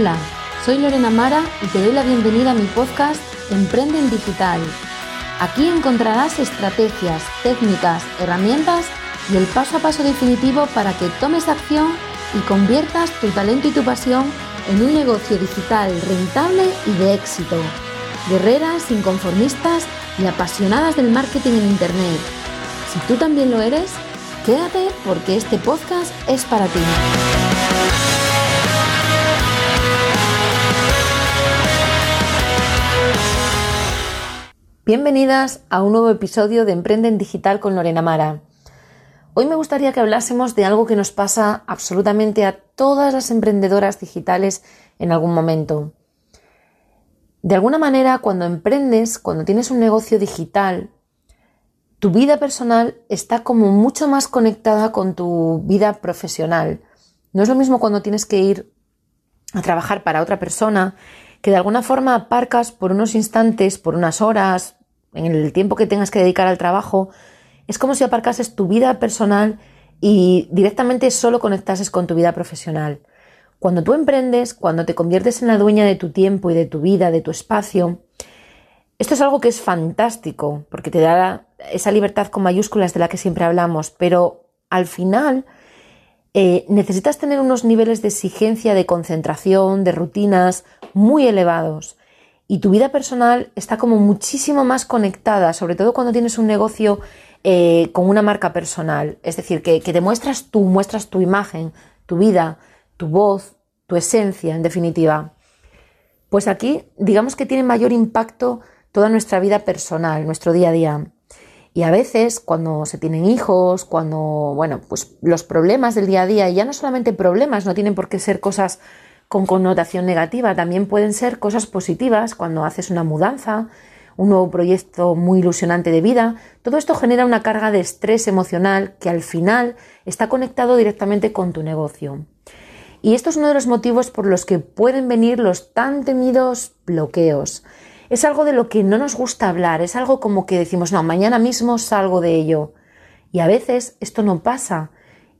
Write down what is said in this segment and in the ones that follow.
Hola, soy Lorena Mara y te doy la bienvenida a mi podcast Emprende en Digital. Aquí encontrarás estrategias, técnicas, herramientas y el paso a paso definitivo para que tomes acción y conviertas tu talento y tu pasión en un negocio digital rentable y de éxito. Guerreras, inconformistas y apasionadas del marketing en Internet. Si tú también lo eres, quédate porque este podcast es para ti. Bienvenidas a un nuevo episodio de Emprende en Digital con Lorena Mara. Hoy me gustaría que hablásemos de algo que nos pasa absolutamente a todas las emprendedoras digitales en algún momento. De alguna manera, cuando emprendes, cuando tienes un negocio digital, tu vida personal está como mucho más conectada con tu vida profesional. No es lo mismo cuando tienes que ir a trabajar para otra persona, que de alguna forma aparcas por unos instantes, por unas horas, en el tiempo que tengas que dedicar al trabajo, es como si aparcases tu vida personal y directamente solo conectases con tu vida profesional. Cuando tú emprendes, cuando te conviertes en la dueña de tu tiempo y de tu vida, de tu espacio, esto es algo que es fantástico, porque te da esa libertad con mayúsculas de la que siempre hablamos, pero al final eh, necesitas tener unos niveles de exigencia, de concentración, de rutinas muy elevados y tu vida personal está como muchísimo más conectada, sobre todo cuando tienes un negocio eh, con una marca personal. Es decir, que, que te muestras tú, muestras tu imagen, tu vida, tu voz, tu esencia, en definitiva. Pues aquí, digamos que tiene mayor impacto toda nuestra vida personal, nuestro día a día. Y a veces, cuando se tienen hijos, cuando, bueno, pues los problemas del día a día, y ya no solamente problemas, no tienen por qué ser cosas con connotación negativa, también pueden ser cosas positivas cuando haces una mudanza, un nuevo proyecto muy ilusionante de vida. Todo esto genera una carga de estrés emocional que al final está conectado directamente con tu negocio. Y esto es uno de los motivos por los que pueden venir los tan temidos bloqueos. Es algo de lo que no nos gusta hablar, es algo como que decimos, no, mañana mismo salgo de ello. Y a veces esto no pasa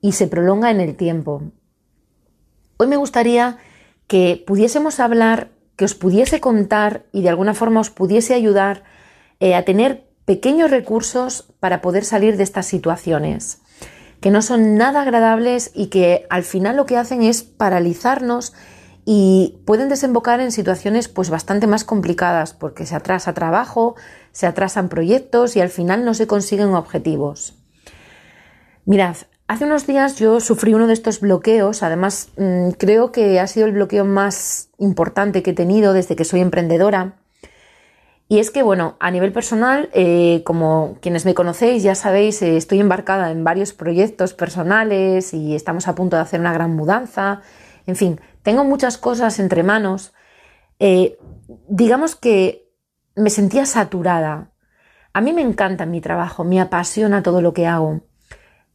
y se prolonga en el tiempo. Hoy me gustaría que pudiésemos hablar, que os pudiese contar y de alguna forma os pudiese ayudar eh, a tener pequeños recursos para poder salir de estas situaciones, que no son nada agradables y que al final lo que hacen es paralizarnos y pueden desembocar en situaciones pues bastante más complicadas porque se atrasa trabajo, se atrasan proyectos y al final no se consiguen objetivos. Mirad, Hace unos días yo sufrí uno de estos bloqueos, además mm, creo que ha sido el bloqueo más importante que he tenido desde que soy emprendedora. Y es que, bueno, a nivel personal, eh, como quienes me conocéis ya sabéis, eh, estoy embarcada en varios proyectos personales y estamos a punto de hacer una gran mudanza. En fin, tengo muchas cosas entre manos. Eh, digamos que me sentía saturada. A mí me encanta mi trabajo, me apasiona todo lo que hago.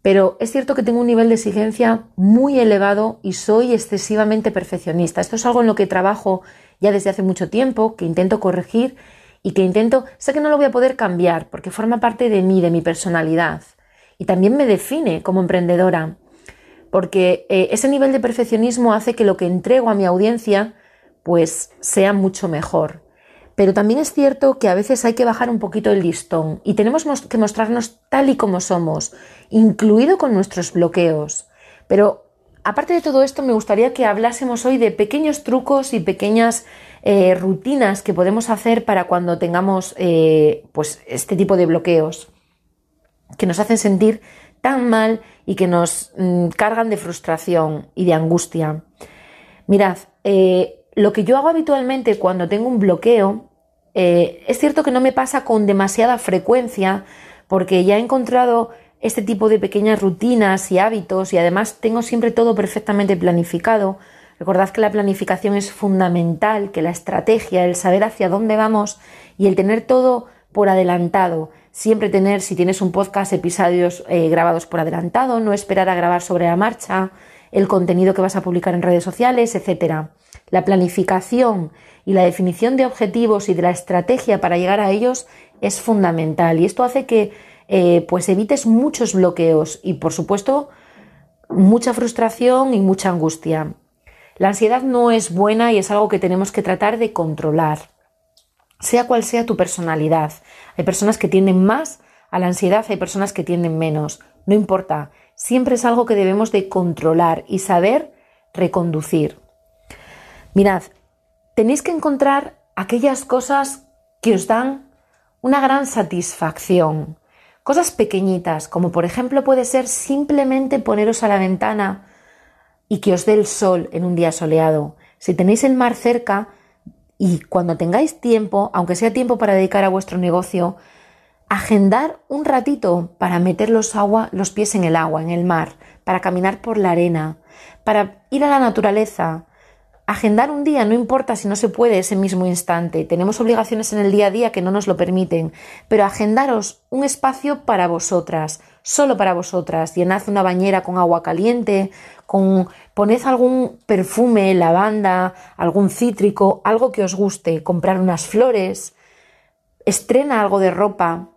Pero es cierto que tengo un nivel de exigencia muy elevado y soy excesivamente perfeccionista. Esto es algo en lo que trabajo ya desde hace mucho tiempo, que intento corregir y que intento, sé que no lo voy a poder cambiar porque forma parte de mí, de mi personalidad. Y también me define como emprendedora, porque eh, ese nivel de perfeccionismo hace que lo que entrego a mi audiencia pues sea mucho mejor. Pero también es cierto que a veces hay que bajar un poquito el listón y tenemos que mostrarnos tal y como somos, incluido con nuestros bloqueos. Pero aparte de todo esto, me gustaría que hablásemos hoy de pequeños trucos y pequeñas eh, rutinas que podemos hacer para cuando tengamos eh, pues este tipo de bloqueos que nos hacen sentir tan mal y que nos mm, cargan de frustración y de angustia. Mirad, eh, lo que yo hago habitualmente cuando tengo un bloqueo, eh, es cierto que no me pasa con demasiada frecuencia, porque ya he encontrado este tipo de pequeñas rutinas y hábitos y además tengo siempre todo perfectamente planificado. Recordad que la planificación es fundamental, que la estrategia, el saber hacia dónde vamos y el tener todo por adelantado. Siempre tener, si tienes un podcast, episodios eh, grabados por adelantado, no esperar a grabar sobre la marcha, el contenido que vas a publicar en redes sociales, etcétera. La planificación y la definición de objetivos y de la estrategia para llegar a ellos es fundamental y esto hace que eh, pues evites muchos bloqueos y por supuesto mucha frustración y mucha angustia. La ansiedad no es buena y es algo que tenemos que tratar de controlar, sea cual sea tu personalidad. Hay personas que tienden más a la ansiedad, hay personas que tienden menos. No importa, siempre es algo que debemos de controlar y saber reconducir. Mirad, tenéis que encontrar aquellas cosas que os dan una gran satisfacción. Cosas pequeñitas, como por ejemplo puede ser simplemente poneros a la ventana y que os dé el sol en un día soleado. Si tenéis el mar cerca y cuando tengáis tiempo, aunque sea tiempo para dedicar a vuestro negocio, agendar un ratito para meter los, agua, los pies en el agua, en el mar, para caminar por la arena, para ir a la naturaleza. Agendar un día, no importa si no se puede ese mismo instante, tenemos obligaciones en el día a día que no nos lo permiten, pero agendaros un espacio para vosotras, solo para vosotras. Llenad una bañera con agua caliente, con poned algún perfume, lavanda, algún cítrico, algo que os guste, comprar unas flores, estrena algo de ropa,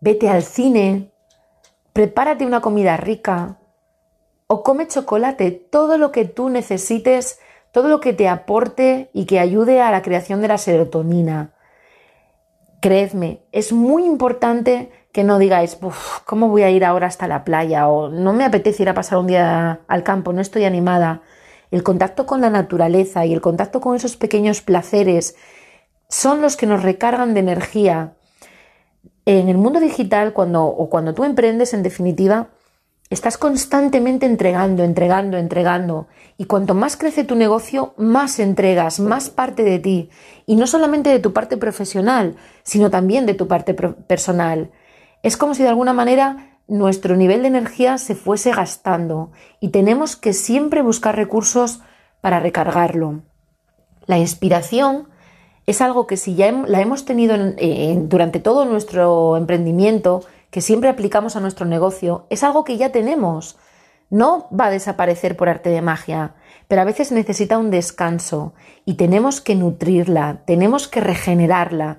vete al cine, prepárate una comida rica o come chocolate, todo lo que tú necesites, todo lo que te aporte y que ayude a la creación de la serotonina. Creedme, es muy importante que no digáis, ¿cómo voy a ir ahora hasta la playa? O no me apetece ir a pasar un día al campo, no estoy animada. El contacto con la naturaleza y el contacto con esos pequeños placeres son los que nos recargan de energía. En el mundo digital, cuando, o cuando tú emprendes, en definitiva, estás constantemente entregando, entregando, entregando. Y cuanto más crece tu negocio, más entregas, más parte de ti. Y no solamente de tu parte profesional, sino también de tu parte personal. Es como si de alguna manera nuestro nivel de energía se fuese gastando y tenemos que siempre buscar recursos para recargarlo. La inspiración es algo que si ya la hemos tenido durante todo nuestro emprendimiento, que siempre aplicamos a nuestro negocio, es algo que ya tenemos. No va a desaparecer por arte de magia, pero a veces necesita un descanso y tenemos que nutrirla, tenemos que regenerarla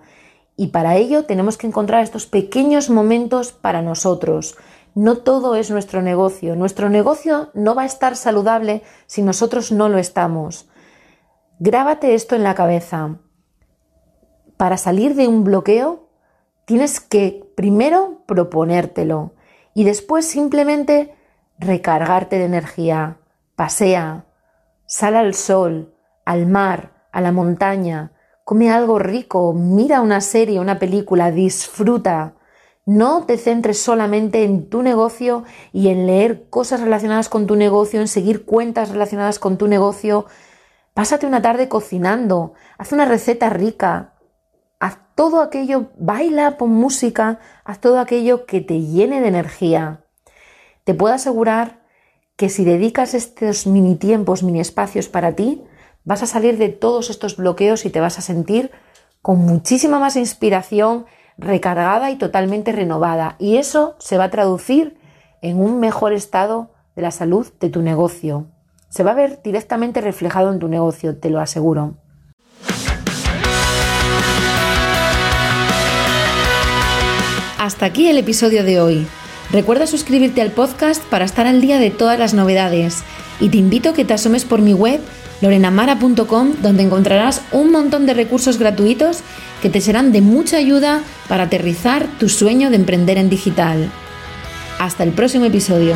y para ello tenemos que encontrar estos pequeños momentos para nosotros. No todo es nuestro negocio. Nuestro negocio no va a estar saludable si nosotros no lo estamos. Grábate esto en la cabeza. Para salir de un bloqueo, tienes que primero proponértelo y después simplemente recargarte de energía. Pasea, sal al sol, al mar, a la montaña, come algo rico, mira una serie, una película, disfruta. No te centres solamente en tu negocio y en leer cosas relacionadas con tu negocio, en seguir cuentas relacionadas con tu negocio. Pásate una tarde cocinando, haz una receta rica, haz todo aquello, baila, pon música, haz todo aquello que te llene de energía. Te puedo asegurar que si dedicas estos mini tiempos, mini espacios para ti, vas a salir de todos estos bloqueos y te vas a sentir con muchísima más inspiración, recargada y totalmente renovada. Y eso se va a traducir en un mejor estado de la salud de tu negocio. Se va a ver directamente reflejado en tu negocio, te lo aseguro. Hasta aquí el episodio de hoy. Recuerda suscribirte al podcast para estar al día de todas las novedades y te invito a que te asomes por mi web lorenamara.com, donde encontrarás un montón de recursos gratuitos que te serán de mucha ayuda para aterrizar tu sueño de emprender en digital. Hasta el próximo episodio.